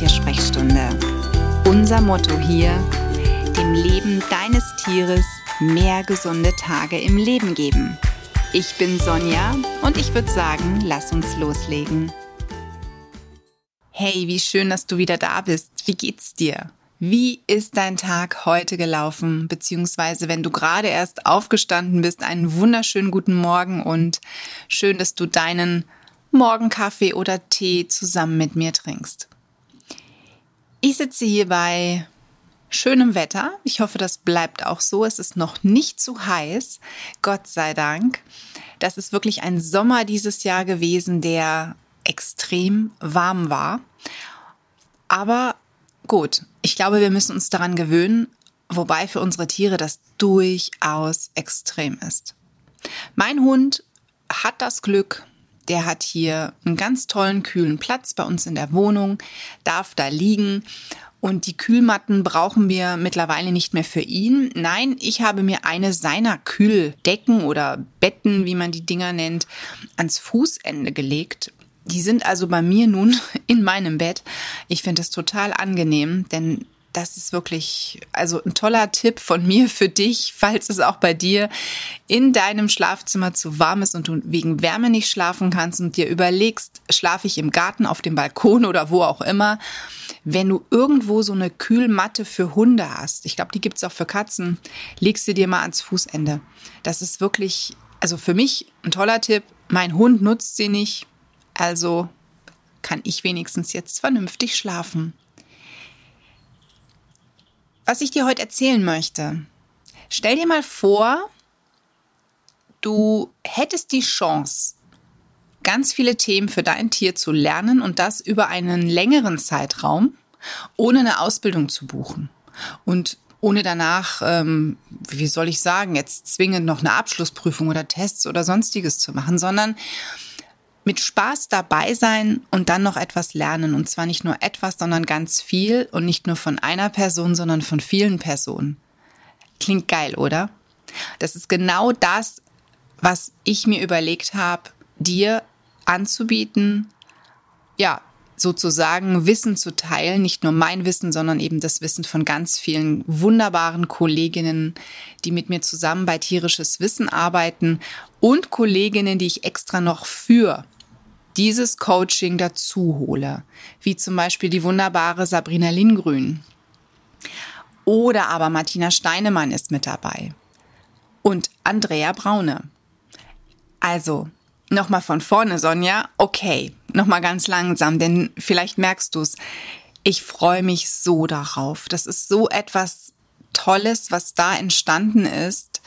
Tiersprechstunde. Unser Motto hier, dem Leben deines Tieres mehr gesunde Tage im Leben geben. Ich bin Sonja und ich würde sagen, lass uns loslegen. Hey, wie schön, dass du wieder da bist. Wie geht's dir? Wie ist dein Tag heute gelaufen? Beziehungsweise, wenn du gerade erst aufgestanden bist, einen wunderschönen guten Morgen und schön, dass du deinen Morgenkaffee oder Tee zusammen mit mir trinkst. Ich sitze hier bei schönem Wetter. Ich hoffe, das bleibt auch so. Es ist noch nicht zu heiß. Gott sei Dank. Das ist wirklich ein Sommer dieses Jahr gewesen, der extrem warm war. Aber Gut, ich glaube, wir müssen uns daran gewöhnen, wobei für unsere Tiere das durchaus extrem ist. Mein Hund hat das Glück, der hat hier einen ganz tollen kühlen Platz bei uns in der Wohnung, darf da liegen und die Kühlmatten brauchen wir mittlerweile nicht mehr für ihn. Nein, ich habe mir eine seiner Kühldecken oder Betten, wie man die Dinger nennt, ans Fußende gelegt die sind also bei mir nun in meinem Bett. Ich finde es total angenehm, denn das ist wirklich also ein toller Tipp von mir für dich, falls es auch bei dir in deinem Schlafzimmer zu warm ist und du wegen Wärme nicht schlafen kannst und dir überlegst, schlafe ich im Garten, auf dem Balkon oder wo auch immer. Wenn du irgendwo so eine Kühlmatte für Hunde hast, ich glaube, die gibt's auch für Katzen, legst sie dir mal ans Fußende. Das ist wirklich, also für mich ein toller Tipp. Mein Hund nutzt sie nicht, also kann ich wenigstens jetzt vernünftig schlafen. Was ich dir heute erzählen möchte, stell dir mal vor, du hättest die Chance, ganz viele Themen für dein Tier zu lernen und das über einen längeren Zeitraum, ohne eine Ausbildung zu buchen. Und ohne danach, ähm, wie soll ich sagen, jetzt zwingend noch eine Abschlussprüfung oder Tests oder sonstiges zu machen, sondern mit Spaß dabei sein und dann noch etwas lernen. Und zwar nicht nur etwas, sondern ganz viel und nicht nur von einer Person, sondern von vielen Personen. Klingt geil, oder? Das ist genau das, was ich mir überlegt habe, dir anzubieten, ja, sozusagen Wissen zu teilen, nicht nur mein Wissen, sondern eben das Wissen von ganz vielen wunderbaren Kolleginnen, die mit mir zusammen bei tierisches Wissen arbeiten und Kolleginnen, die ich extra noch für dieses Coaching dazu hole, wie zum Beispiel die wunderbare Sabrina Lindgrün. Oder aber Martina Steinemann ist mit dabei und Andrea Braune. Also, nochmal von vorne, Sonja. Okay, nochmal ganz langsam, denn vielleicht merkst du es. Ich freue mich so darauf. Das ist so etwas Tolles, was da entstanden ist,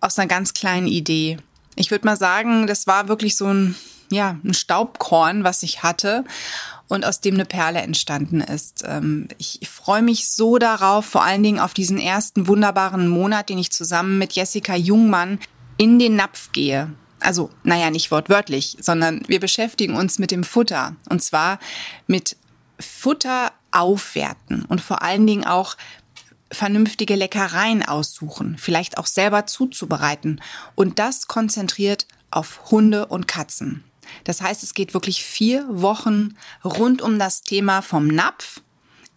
aus einer ganz kleinen Idee. Ich würde mal sagen, das war wirklich so ein, ja, ein Staubkorn, was ich hatte und aus dem eine Perle entstanden ist. Ähm, ich freue mich so darauf, vor allen Dingen auf diesen ersten wunderbaren Monat, den ich zusammen mit Jessica Jungmann in den Napf gehe. Also, naja, nicht wortwörtlich, sondern wir beschäftigen uns mit dem Futter. Und zwar mit Futter aufwerten und vor allen Dingen auch vernünftige Leckereien aussuchen, vielleicht auch selber zuzubereiten. Und das konzentriert auf Hunde und Katzen. Das heißt, es geht wirklich vier Wochen rund um das Thema vom Napf,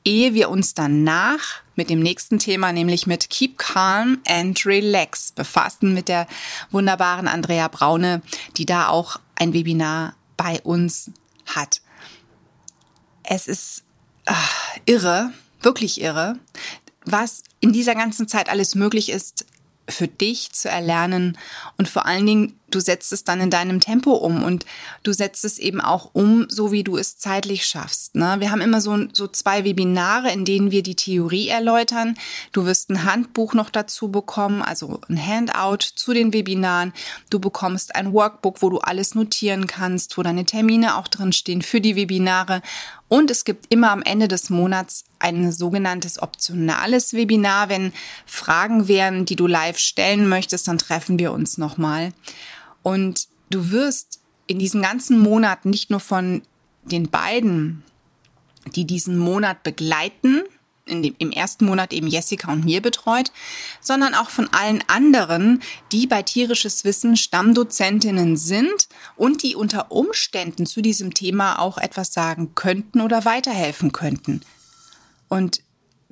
ehe wir uns danach mit dem nächsten Thema, nämlich mit Keep Calm and Relax, befassen mit der wunderbaren Andrea Braune, die da auch ein Webinar bei uns hat. Es ist ach, irre, wirklich irre, was in dieser ganzen Zeit alles möglich ist, für dich zu erlernen und vor allen Dingen, du setzt es dann in deinem Tempo um und du setzt es eben auch um, so wie du es zeitlich schaffst. Ne? Wir haben immer so, so zwei Webinare, in denen wir die Theorie erläutern. Du wirst ein Handbuch noch dazu bekommen, also ein Handout zu den Webinaren. Du bekommst ein Workbook, wo du alles notieren kannst, wo deine Termine auch drin stehen für die Webinare. Und es gibt immer am Ende des Monats ein sogenanntes optionales Webinar. Wenn Fragen wären, die du live stellen möchtest, dann treffen wir uns nochmal. Und du wirst in diesen ganzen Monaten nicht nur von den beiden, die diesen Monat begleiten, dem, im ersten Monat eben Jessica und mir betreut, sondern auch von allen anderen, die bei tierisches Wissen Stammdozentinnen sind und die unter Umständen zu diesem Thema auch etwas sagen könnten oder weiterhelfen könnten. Und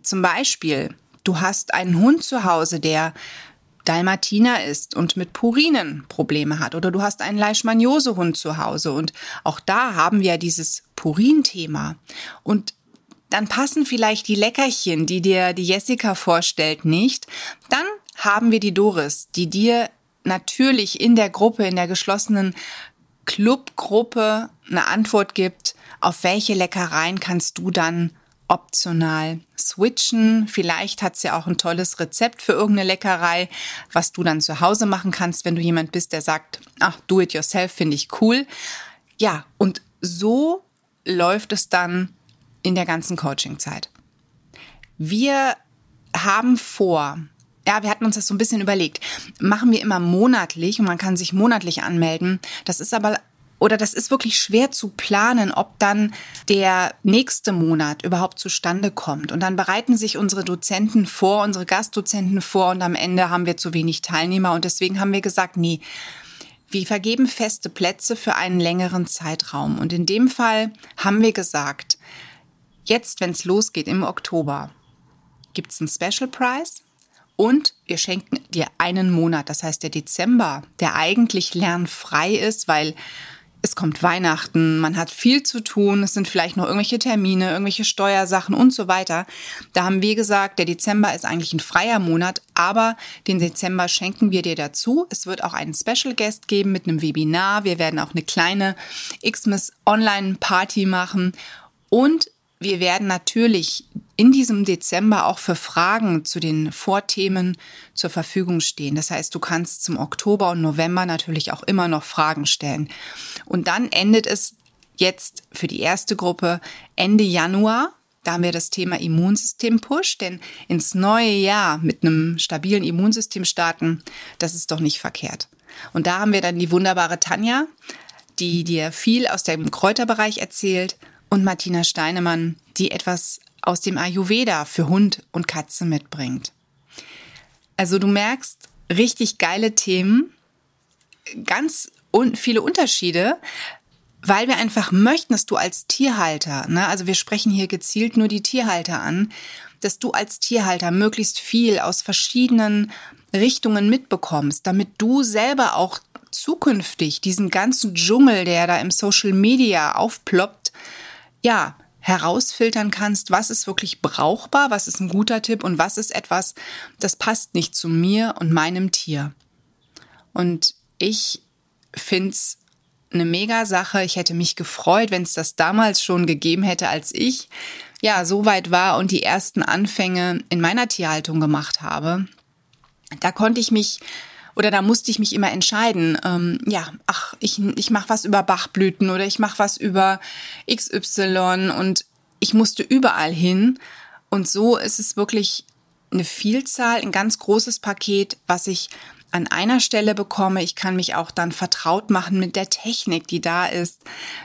zum Beispiel, du hast einen Hund zu Hause, der Dalmatiner ist und mit Purinen Probleme hat. Oder du hast einen Leishmaniose-Hund zu Hause. Und auch da haben wir dieses Purin-Thema. Und dann passen vielleicht die Leckerchen, die dir die Jessica vorstellt, nicht. Dann haben wir die Doris, die dir natürlich in der Gruppe, in der geschlossenen Clubgruppe eine Antwort gibt, auf welche Leckereien kannst du dann optional switchen. Vielleicht hat sie auch ein tolles Rezept für irgendeine Leckerei, was du dann zu Hause machen kannst, wenn du jemand bist, der sagt, ach, do it yourself finde ich cool. Ja, und so läuft es dann in der ganzen Coaching-Zeit. Wir haben vor, ja, wir hatten uns das so ein bisschen überlegt. Machen wir immer monatlich und man kann sich monatlich anmelden. Das ist aber oder das ist wirklich schwer zu planen, ob dann der nächste Monat überhaupt zustande kommt. Und dann bereiten sich unsere Dozenten vor, unsere Gastdozenten vor und am Ende haben wir zu wenig Teilnehmer und deswegen haben wir gesagt, nee, wir vergeben feste Plätze für einen längeren Zeitraum. Und in dem Fall haben wir gesagt, jetzt, wenn es losgeht im Oktober, gibt es einen Special Price und wir schenken dir einen Monat. Das heißt, der Dezember, der eigentlich lernfrei ist, weil es kommt Weihnachten, man hat viel zu tun, es sind vielleicht noch irgendwelche Termine, irgendwelche Steuersachen und so weiter. Da haben wir gesagt, der Dezember ist eigentlich ein freier Monat, aber den Dezember schenken wir dir dazu. Es wird auch einen Special Guest geben mit einem Webinar. Wir werden auch eine kleine Xmas Online Party machen und wir werden natürlich in diesem Dezember auch für Fragen zu den Vorthemen zur Verfügung stehen. Das heißt, du kannst zum Oktober und November natürlich auch immer noch Fragen stellen. Und dann endet es jetzt für die erste Gruppe Ende Januar. Da haben wir das Thema Immunsystem-Push, denn ins neue Jahr mit einem stabilen Immunsystem starten, das ist doch nicht verkehrt. Und da haben wir dann die wunderbare Tanja, die dir viel aus dem Kräuterbereich erzählt und Martina Steinemann, die etwas aus dem Ayurveda für Hund und Katze mitbringt. Also du merkst, richtig geile Themen, ganz un viele Unterschiede, weil wir einfach möchten, dass du als Tierhalter, ne, also wir sprechen hier gezielt nur die Tierhalter an, dass du als Tierhalter möglichst viel aus verschiedenen Richtungen mitbekommst, damit du selber auch zukünftig diesen ganzen Dschungel, der da im Social Media aufploppt, ja, herausfiltern kannst, was ist wirklich brauchbar, was ist ein guter Tipp und was ist etwas, das passt nicht zu mir und meinem Tier. Und ich finde es eine mega Sache. Ich hätte mich gefreut, wenn es das damals schon gegeben hätte, als ich ja so weit war und die ersten Anfänge in meiner Tierhaltung gemacht habe. Da konnte ich mich oder da musste ich mich immer entscheiden, ähm, ja, ach, ich, ich mache was über Bachblüten oder ich mache was über XY und ich musste überall hin. Und so ist es wirklich eine Vielzahl, ein ganz großes Paket, was ich an einer Stelle bekomme. Ich kann mich auch dann vertraut machen mit der Technik, die da ist.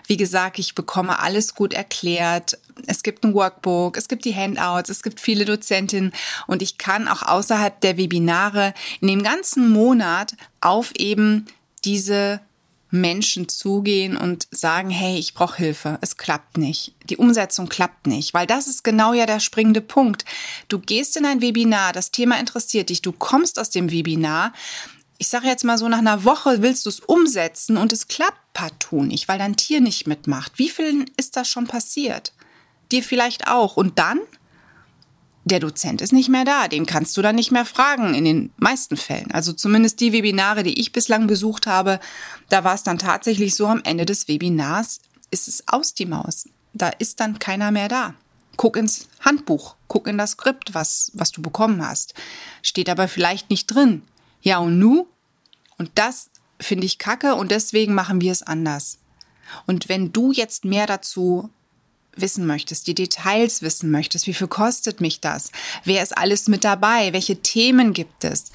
Wie gesagt, ich bekomme alles gut erklärt. Es gibt ein Workbook, es gibt die Handouts, es gibt viele Dozentinnen und ich kann auch außerhalb der Webinare in dem ganzen Monat auf eben diese Menschen zugehen und sagen, hey, ich brauche Hilfe, es klappt nicht. Die Umsetzung klappt nicht, weil das ist genau ja der springende Punkt. Du gehst in ein Webinar, das Thema interessiert dich, du kommst aus dem Webinar. Ich sage jetzt mal so, nach einer Woche willst du es umsetzen und es klappt partout nicht, weil dein Tier nicht mitmacht. Wie vielen ist das schon passiert? Dir vielleicht auch. Und dann? Der Dozent ist nicht mehr da, den kannst du dann nicht mehr fragen in den meisten Fällen. Also zumindest die Webinare, die ich bislang besucht habe, da war es dann tatsächlich so, am Ende des Webinars ist es aus die Maus. Da ist dann keiner mehr da. Guck ins Handbuch, guck in das Skript, was, was du bekommen hast. Steht aber vielleicht nicht drin. Ja und nu? Und das finde ich kacke und deswegen machen wir es anders. Und wenn du jetzt mehr dazu wissen möchtest, die Details wissen möchtest, wie viel kostet mich das, wer ist alles mit dabei, welche Themen gibt es.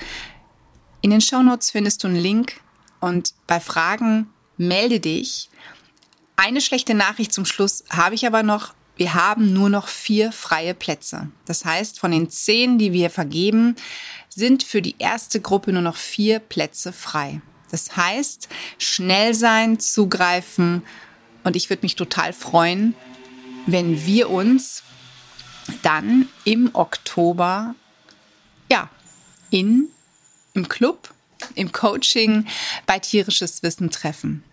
In den Shownotes findest du einen Link und bei Fragen melde dich. Eine schlechte Nachricht zum Schluss habe ich aber noch. wir haben nur noch vier freie Plätze. Das heißt, von den zehn, die wir vergeben, sind für die erste Gruppe nur noch vier Plätze frei. Das heißt, schnell sein, zugreifen und ich würde mich total freuen, wenn wir uns dann im Oktober, ja, in, im Club, im Coaching bei tierisches Wissen treffen.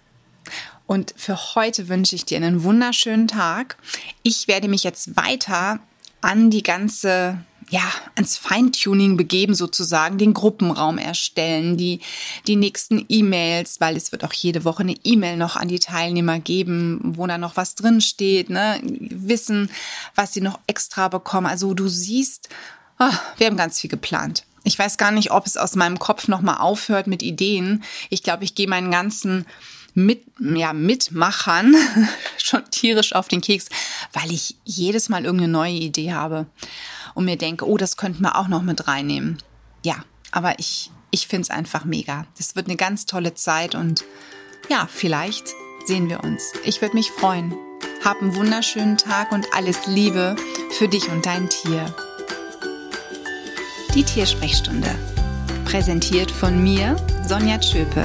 Und für heute wünsche ich dir einen wunderschönen Tag. Ich werde mich jetzt weiter an die ganze ja, ans Feintuning begeben sozusagen, den Gruppenraum erstellen, die, die nächsten E-Mails, weil es wird auch jede Woche eine E-Mail noch an die Teilnehmer geben, wo da noch was drin steht, ne? wissen, was sie noch extra bekommen. Also du siehst, oh, wir haben ganz viel geplant. Ich weiß gar nicht, ob es aus meinem Kopf nochmal aufhört mit Ideen. Ich glaube, ich gehe meinen ganzen mit, ja, Mitmachern schon tierisch auf den Keks, weil ich jedes Mal irgendeine neue Idee habe und mir denke, oh, das könnten wir auch noch mit reinnehmen. Ja, aber ich, ich finde es einfach mega. Das wird eine ganz tolle Zeit und ja, vielleicht sehen wir uns. Ich würde mich freuen. Hab einen wunderschönen Tag und alles Liebe für dich und dein Tier. Die Tiersprechstunde. Präsentiert von mir, Sonja Tschöpe,